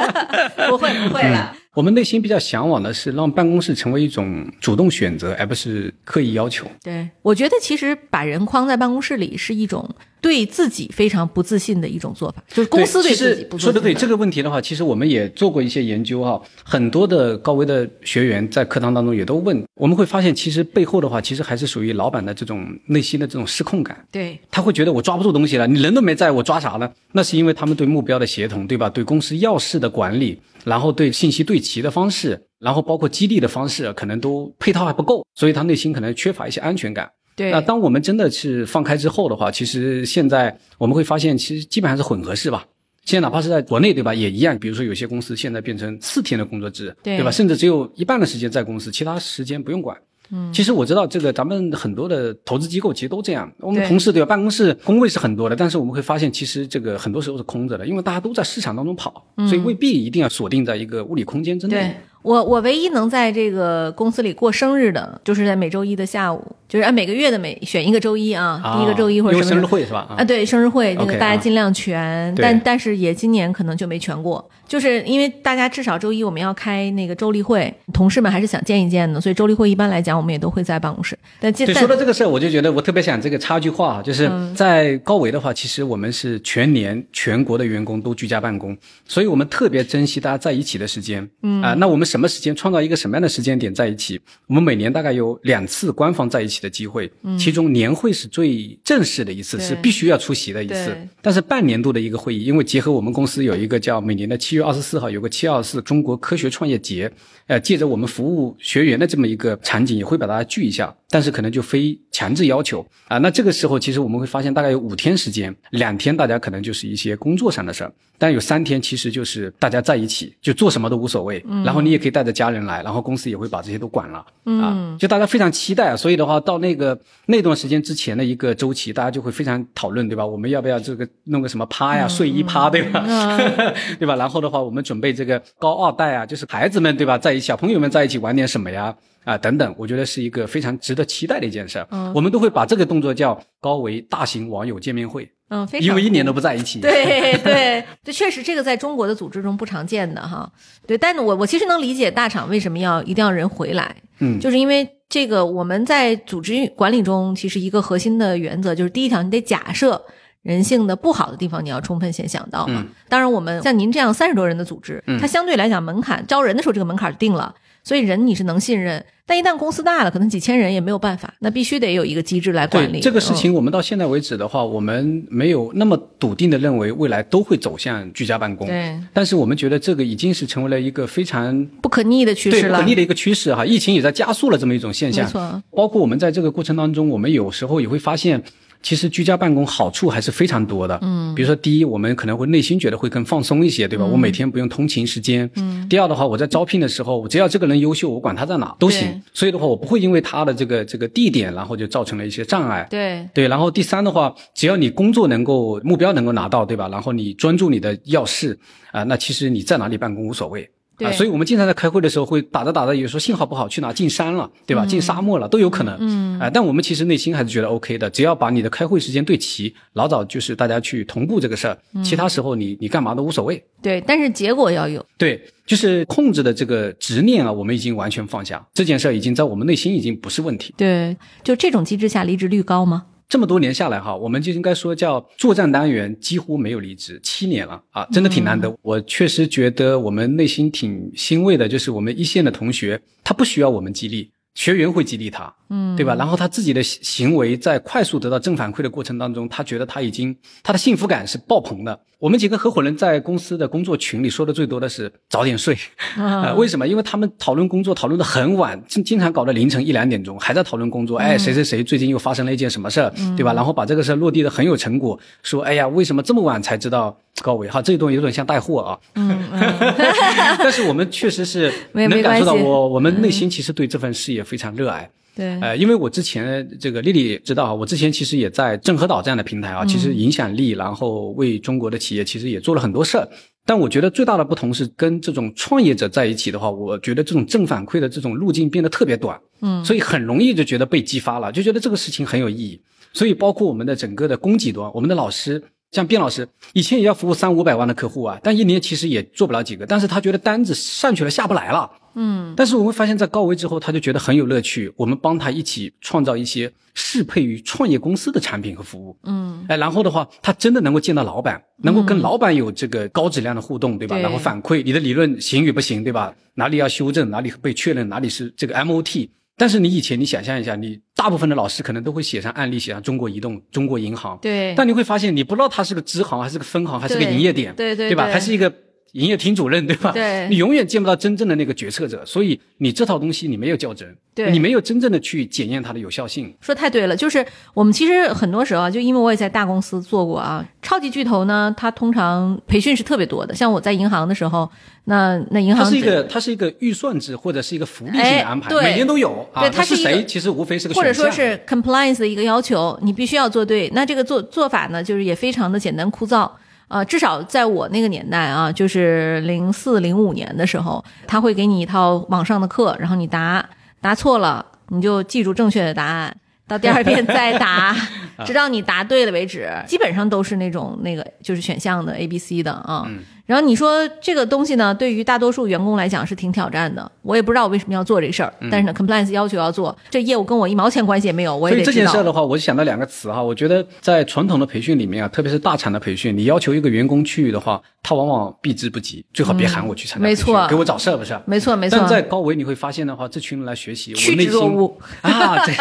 不会不会了。我们内心比较向往的是让办公室成为一种主动选择，而不是刻意要求。对，我觉得其实把人框在办公室里是一种。对自己非常不自信的一种做法，就是公司对自己不说的对这个问题的话，其实我们也做过一些研究哈，很多的高危的学员在课堂当中也都问，我们会发现其实背后的话，其实还是属于老板的这种内心的这种失控感。对，他会觉得我抓不住东西了，你人都没在我抓啥呢？那是因为他们对目标的协同，对吧？对公司要事的管理，然后对信息对齐的方式，然后包括激励的方式，可能都配套还不够，所以他内心可能缺乏一些安全感。对，那当我们真的是放开之后的话，其实现在我们会发现，其实基本上是混合式吧。现在哪怕是在国内，对吧，也一样。比如说有些公司现在变成四天的工作制，对吧？甚至只有一半的时间在公司，其他时间不用管。嗯，其实我知道这个，咱们很多的投资机构其实都这样。我们同事对吧？办公室工位是很多的，但是我们会发现，其实这个很多时候是空着的，因为大家都在市场当中跑，所以未必一定要锁定在一个物理空间之内。我我唯一能在这个公司里过生日的，就是在每周一的下午，就是按每个月的每选一个周一啊，第一个周一或者什么生日会是吧？啊，对，生日会那个大家尽量全，但但是也今年可能就没全过，就是因为大家至少周一我们要开那个周例会，同事们还是想见一见的，所以周例会一般来讲我们也都会在办公室。但对说到这个事儿，我就觉得我特别想这个插句话，就是在高维的话，其实我们是全年全国的员工都居家办公，所以我们特别珍惜大家在一起的时间。嗯啊，那我们什么时间创造一个？什么样的时间点在一起？我们每年大概有两次官方在一起的机会，其中年会是最正式的一次，是必须要出席的一次。但是半年度的一个会议，因为结合我们公司有一个叫每年的七月二十四号有个七二四中国科学创业节，呃，借着我们服务学员的这么一个场景，也会把大家聚一下。但是可能就非强制要求啊。那这个时候其实我们会发现，大概有五天时间，两天大家可能就是一些工作上的事儿，但有三天其实就是大家在一起，就做什么都无所谓。然后你也可以带着家人来。然后公司也会把这些都管了，啊，就大家非常期待，所以的话，到那个那段时间之前的一个周期，大家就会非常讨论，对吧？我们要不要这个弄个什么趴呀，睡衣趴，对吧？对吧？然后的话，我们准备这个高二代啊，就是孩子们，对吧？在一起，小朋友们在一起玩点什么呀？啊，等等，我觉得是一个非常值得期待的一件事。嗯，我们都会把这个动作叫高维大型网友见面会。嗯，非常因为一年都不在一起。对对，这确实这个在中国的组织中不常见的哈。对，但是我我其实能理解大厂为什么要一定要人回来。嗯，就是因为这个我们在组织管理中，其实一个核心的原则就是第一条，你得假设人性的不好的地方，你要充分先想到嘛。当然，我们像您这样三十多人的组织，它相对来讲门槛招人的时候这个门槛定了。所以人你是能信任，但一旦公司大了，可能几千人也没有办法，那必须得有一个机制来管理。这个事情，我们到现在为止的话，我们没有那么笃定的认为未来都会走向居家办公。对。但是我们觉得这个已经是成为了一个非常不可逆的趋势了。不可逆的一个趋势哈，疫情也在加速了这么一种现象。没错。包括我们在这个过程当中，我们有时候也会发现。其实居家办公好处还是非常多的。嗯，比如说第一，我们可能会内心觉得会更放松一些，对吧？我每天不用通勤时间。嗯。第二的话，我在招聘的时候，我只要这个人优秀，我管他在哪都行。所以的话，我不会因为他的这个这个地点，然后就造成了一些障碍。对对。然后第三的话，只要你工作能够目标能够拿到，对吧？然后你专注你的要事啊，那其实你在哪里办公无所谓。啊，所以我们经常在开会的时候会打着打着，有时候信号不好，去哪进山了，对吧？进沙漠了都有可能。嗯，啊，但我们其实内心还是觉得 OK 的，只要把你的开会时间对齐，老早就是大家去同步这个事儿，其他时候你你干嘛都无所谓。对，但是结果要有。对，就是控制的这个执念啊，我们已经完全放下，这件事儿已经在我们内心已经不是问题。对，就这种机制下，离职率高吗？这么多年下来哈，我们就应该说叫作战单元几乎没有离职，七年了啊，真的挺难得。我确实觉得我们内心挺欣慰的，就是我们一线的同学，他不需要我们激励。学员会激励他，嗯，对吧？然后他自己的行为在快速得到正反馈的过程当中，他觉得他已经他的幸福感是爆棚的。我们几个合伙人在公司的工作群里说的最多的是早点睡，啊，为什么？因为他们讨论工作讨论的很晚，经经常搞到凌晨一两点钟还在讨论工作。哎，谁谁谁最近又发生了一件什么事儿，对吧？然后把这个事儿落地的很有成果，说哎呀，为什么这么晚才知道？高伟哈，这一段有点像带货啊，嗯，但是我们确实是能感受到，我我们内心其实对这份事业非常热爱。对，呃，因为我之前这个丽丽知道啊，我之前其实也在正和岛这样的平台啊，其实影响力，然后为中国的企业其实也做了很多事儿。但我觉得最大的不同是，跟这种创业者在一起的话，我觉得这种正反馈的这种路径变得特别短，嗯，所以很容易就觉得被激发了，就觉得这个事情很有意义。所以包括我们的整个的供给端，我们的老师。像卞老师以前也要服务三五百万的客户啊，但一年其实也做不了几个。但是他觉得单子上去了下不来了，嗯。但是我会发现，在高维之后，他就觉得很有乐趣。我们帮他一起创造一些适配于创业公司的产品和服务，嗯。哎，然后的话，他真的能够见到老板，能够跟老板有这个高质量的互动，对吧？然后反馈你的理论行与不行，对吧？哪里要修正，哪里被确认，哪里是这个 MOT。但是你以前，你想象一下，你大部分的老师可能都会写上案例，写上中国移动、中国银行。对。但你会发现，你不知道它是个支行，还是个分行，还是个营业点，对对，对吧？还是一个。营业厅主任对吧？对，你永远见不到真正的那个决策者，所以你这套东西你没有较真，对，你没有真正的去检验它的有效性。说太对了，就是我们其实很多时候啊，就因为我也在大公司做过啊，超级巨头呢，它通常培训是特别多的。像我在银行的时候，那那银行它是一个它是一个预算制或者是一个福利性的安排，每年都有。对，它是谁？其实无非是个或者说是 compliance 的一个要求，你必须要做对。那这个做做法呢，就是也非常的简单枯燥。呃，至少在我那个年代啊，就是零四零五年的时候，他会给你一套网上的课，然后你答答错了，你就记住正确的答案，到第二遍再答，直到你答对了为止。基本上都是那种那个就是选项的 A、B、C 的啊。然后你说这个东西呢，对于大多数员工来讲是挺挑战的。我也不知道我为什么要做这事儿，但是呢，compliance 要求要做，这业务跟我一毛钱关系也没有。我也所以这件事的话，我就想到两个词哈。我觉得在传统的培训里面啊，特别是大厂的培训，你要求一个员工去的话，他往往避之不及，最好别喊我去参加没错，给我找事儿不是？没错没错。但在高维你会发现的话，这群人来学习，趋之若鹜啊！这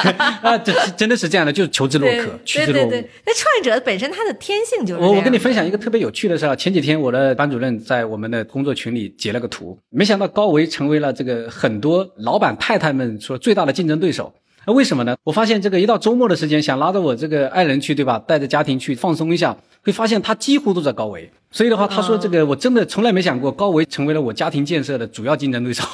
啊，这真的是这样的，就是求之若渴，趋之若鹜。那创业者本身他的天性就是。我我跟你分享一个特别有趣的事儿，前几天我的班主任在我们。的工作群里截了个图，没想到高维成为了这个很多老板太太们说最大的竞争对手。那为什么呢？我发现这个一到周末的时间，想拉着我这个爱人去，对吧？带着家庭去放松一下，会发现他几乎都在高维。所以的话，他说这个我真的从来没想过高维成为了我家庭建设的主要竞争对手。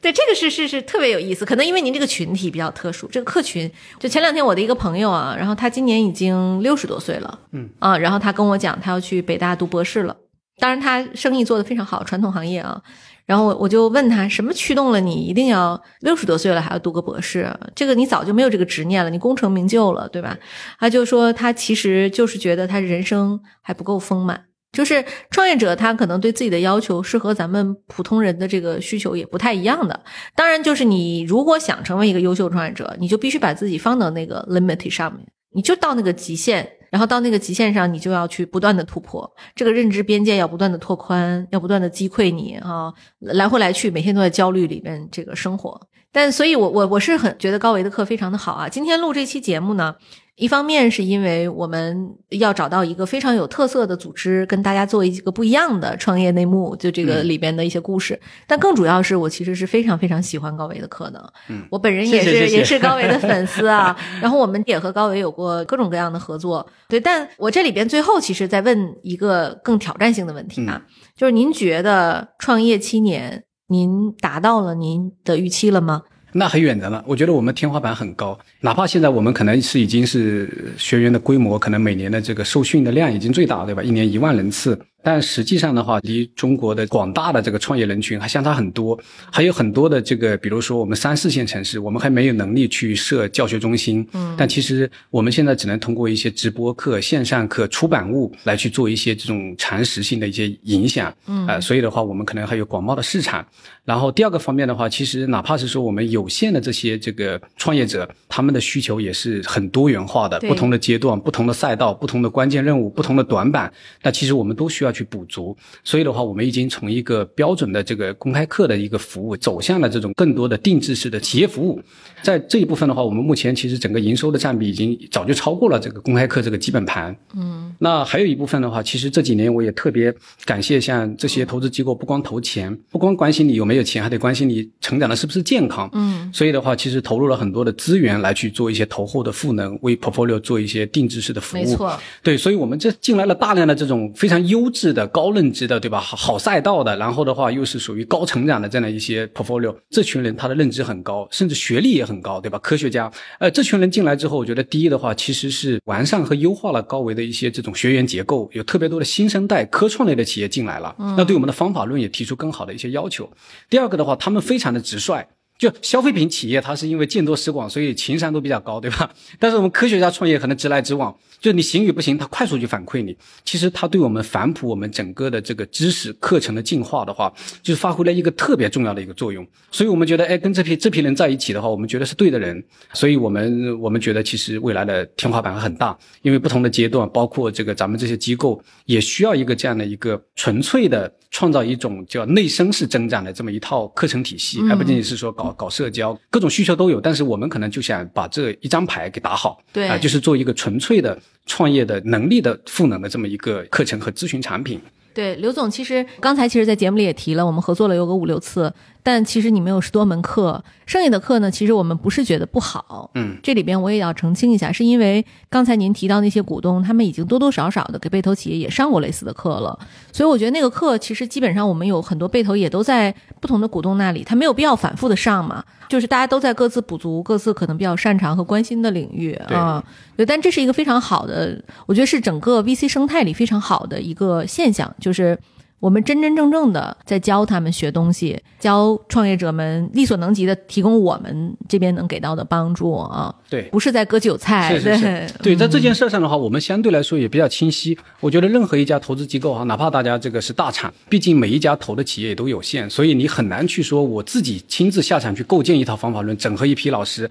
对，这个是是是特别有意思。可能因为您这个群体比较特殊，这个客群就前两天我的一个朋友啊，然后他今年已经六十多岁了，嗯啊，然后他跟我讲他要去北大读博士了。当然他生意做得非常好，传统行业啊。然后我就问他，什么驱动了你一定要六十多岁了还要读个博士？这个你早就没有这个执念了，你功成名就了，对吧？他就说他其实就是觉得他人生还不够丰满，就是创业者他可能对自己的要求是和咱们普通人的这个需求也不太一样的。当然，就是你如果想成为一个优秀创业者，你就必须把自己放到那个 limit 上面，你就到那个极限。然后到那个极限上，你就要去不断的突破这个认知边界，要不断的拓宽，要不断的击溃你啊，来回来去，每天都在焦虑里面这个生活。但所以，我我我是很觉得高维的课非常的好啊。今天录这期节目呢，一方面是因为我们要找到一个非常有特色的组织，跟大家做一个不一样的创业内幕，就这个里边的一些故事。但更主要是我其实是非常非常喜欢高维的课的，嗯我本人也是也是高维的粉丝啊。然后我们也和高维有过各种各样的合作，对。但我这里边最后其实在问一个更挑战性的问题啊，就是您觉得创业七年，您达到了您的预期了吗？那很远的了，我觉得我们天花板很高，哪怕现在我们可能是已经是学员的规模，可能每年的这个受训的量已经最大，对吧？一年一万人次，但实际上的话，离中国的广大的这个创业人群还相差很多，还有很多的这个，比如说我们三四线城市，我们还没有能力去设教学中心，嗯，但其实我们现在只能通过一些直播课、线上课、出版物来去做一些这种常识性的一些影响，嗯，呃，所以的话，我们可能还有广袤的市场。然后第二个方面的话，其实哪怕是说我们有限的这些这个创业者，他们的需求也是很多元化的，不同的阶段、不同的赛道、不同的关键任务、不同的短板，那其实我们都需要去补足。所以的话，我们已经从一个标准的这个公开课的一个服务，走向了这种更多的定制式的企业服务。在这一部分的话，我们目前其实整个营收的占比已经早就超过了这个公开课这个基本盘。嗯，那还有一部分的话，其实这几年我也特别感谢像这些投资机构，不光投钱，不光关心你有没有钱，还得关心你成长的是不是健康。嗯，所以的话，其实投入了很多的资源来去做一些投后的赋能，为 portfolio 做一些定制式的服务。没错，对，所以我们这进来了大量的这种非常优质的、高认知的，对吧？好好赛道的，然后的话又是属于高成长的这样的一些 portfolio，这群人他的认知很高，甚至学历也很高，对吧？科学家，呃，这群人进来之后，我觉得第一的话，其实是完善和优化了高维的一些这种学员结构，有特别多的新生代科创类的企业进来了，那对我们的方法论也提出更好的一些要求。第二个的话，他们非常的直率。就消费品企业，它是因为见多识广，所以情商都比较高，对吧？但是我们科学家创业可能直来直往，就你行与不行，他快速就反馈你。其实他对我们反哺我们整个的这个知识课程的进化的话，就是发挥了一个特别重要的一个作用。所以我们觉得，哎，跟这批这批人在一起的话，我们觉得是对的人。所以我们我们觉得，其实未来的天花板很大，因为不同的阶段，包括这个咱们这些机构，也需要一个这样的一个纯粹的创造一种叫内生式增长的这么一套课程体系，还不仅仅是说搞搞社交，各种需求都有。但是我们可能就想把这一张牌给打好，对啊、就是做一个纯粹的创业的能力的赋能的这么一个课程和咨询产品。对，刘总，其实刚才其实，在节目里也提了，我们合作了有个五六次，但其实你们有十多门课，剩下的课呢，其实我们不是觉得不好，嗯，这里边我也要澄清一下，是因为刚才您提到那些股东，他们已经多多少少的给被投企业也上过类似的课了，所以我觉得那个课其实基本上我们有很多被投也都在不同的股东那里，他没有必要反复的上嘛，就是大家都在各自补足各自可能比较擅长和关心的领域啊，对，但这是一个非常好的，我觉得是整个 VC 生态里非常好的一个现象，就是我们真真正正的在教他们学东西，教创业者们力所能及的提供我们这边能给到的帮助啊，对。不是在割韭菜，是是是对，对，在这件事上的话，我们相对来说也比较清晰。我觉得任何一家投资机构哈，哪怕大家这个是大厂，毕竟每一家投的企业也都有限，所以你很难去说我自己亲自下场去构建一套方法论，整合一批老师。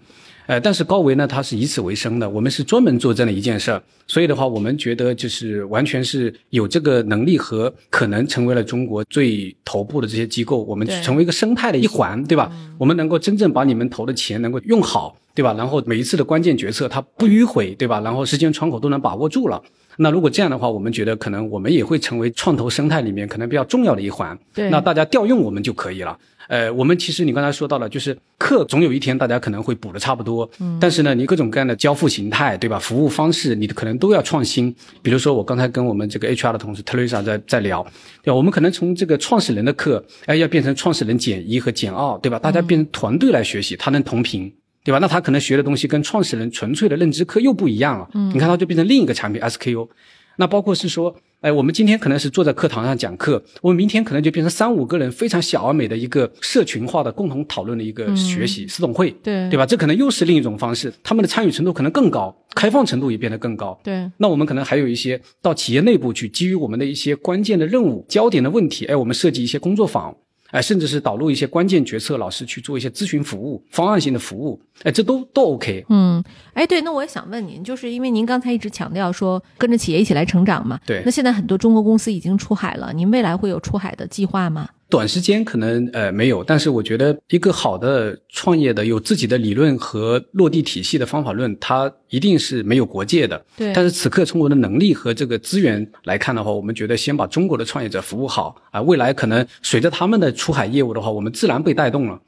呃，但是高维呢，它是以此为生的，我们是专门做这样的一件事儿，所以的话，我们觉得就是完全是有这个能力和可能成为了中国最头部的这些机构，我们成为一个生态的一环，对吧？我们能够真正把你们投的钱能够用好，对吧？然后每一次的关键决策它不迂回，对吧？然后时间窗口都能把握住了。那如果这样的话，我们觉得可能我们也会成为创投生态里面可能比较重要的一环。对那大家调用我们就可以了。呃，我们其实你刚才说到了，就是课总有一天大家可能会补的差不多，嗯，但是呢，你各种各样的交付形态，对吧？服务方式，你可能都要创新。比如说，我刚才跟我们这个 HR 的同事 Teresa 在在聊，对吧？我们可能从这个创始人的课，哎，要变成创始人减一和减二，对吧？大家变成团队来学习，他能同频。对吧？那他可能学的东西跟创始人纯粹的认知课又不一样了。嗯，你看，他就变成另一个产品 SKU。那包括是说，哎，我们今天可能是坐在课堂上讲课，我们明天可能就变成三五个人非常小而美的一个社群化的共同讨论的一个学习私董会，对对吧？这可能又是另一种方式，他们的参与程度可能更高，开放程度也变得更高。对那我们可能还有一些到企业内部去，基于我们的一些关键的任务、焦点的问题，哎，我们设计一些工作坊，哎，甚至是导入一些关键决策老师去做一些咨询服务、方案性的服务，哎，这都都 OK。嗯，哎，对，那我也想问您，就是因为您刚才一直强调说跟着企业一起来成长嘛，对那现在很多中国公司已经出海了，您未来会有出海的计划吗？短时间可能呃没有，但是我觉得一个好的创业的有自己的理论和落地体系的方法论，它一定是没有国界的。对但是此刻从我的能力和这个资源来看的话，我们觉得先把中国的创业者服务好啊，未来可能随着他们的出海业务的话，我们自然被带动了。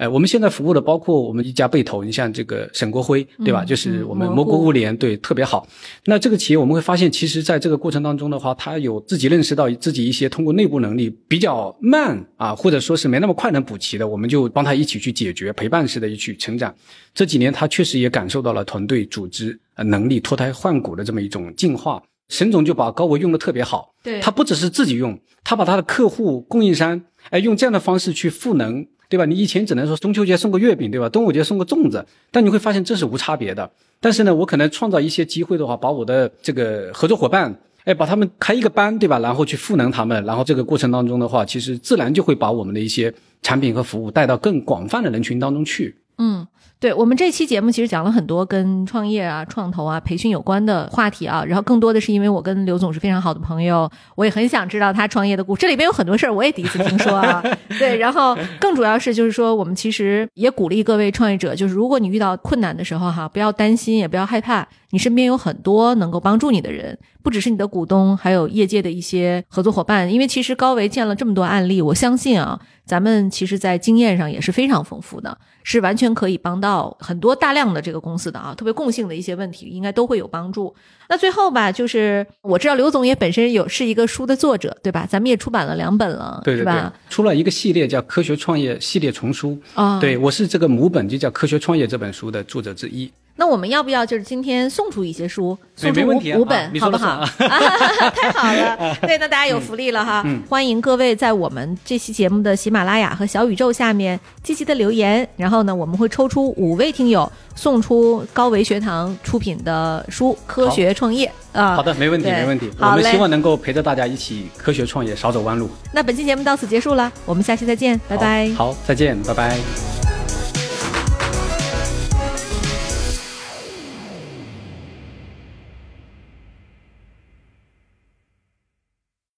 哎，我们现在服务的包括我们一家被投，你像这个沈国辉，对吧？嗯就是我们嗯蘑菇物联，对，特别好。那这个企业我们会发现，其实在这个过程当中的话，他有自己认识到自己一些通过内部能力比较慢啊，或者说是没那么快能补齐的，我们就帮他一起去解决，陪伴式的一去成长。这几年他确实也感受到了团队组织呃能力脱胎换骨的这么一种进化。沈总就把高维用的特别好，对他不只是自己用，他把他的客户、供应商，哎，用这样的方式去赋能，对吧？你以前只能说中秋节送个月饼，对吧？端午节送个粽子，但你会发现这是无差别的。但是呢，我可能创造一些机会的话，把我的这个合作伙伴，哎，把他们开一个班，对吧？然后去赋能他们，然后这个过程当中的话，其实自然就会把我们的一些产品和服务带到更广泛的人群当中去。嗯，对我们这期节目其实讲了很多跟创业啊、创投啊、培训有关的话题啊，然后更多的是因为我跟刘总是非常好的朋友，我也很想知道他创业的故事。这里边有很多事儿我也第一次听说啊，对，然后更主要是就是说，我们其实也鼓励各位创业者，就是如果你遇到困难的时候哈，不要担心，也不要害怕，你身边有很多能够帮助你的人，不只是你的股东，还有业界的一些合作伙伴。因为其实高维见了这么多案例，我相信啊，咱们其实在经验上也是非常丰富的，是完全可以帮到很多大量的这个公司的啊，特别共性的一些问题，应该都会有帮助。那最后吧，就是我知道刘总也本身有是一个书的作者，对吧？咱们也出版了两本了，对对对是吧？，出了一个系列叫《科学创业系列丛书》。啊，对，我是这个母本就叫《科学创业》这本书的作者之一。那我们要不要就是今天送出一些书，哎送出五、五本，你好不好？说了算太好了，对，那大家有福利了哈！嗯欢迎各位在我们这期节目的喜马拉雅和小宇宙下面积极的留言，然后呢，我们会抽出五位听友送出高维学堂出品的书《科学创业》啊。好的，没问题，没问题。我们希望能够陪着大家一起科学创业，少走弯路。那本期节目到此结束了，我们下期再见，拜拜。好，好再见，拜拜。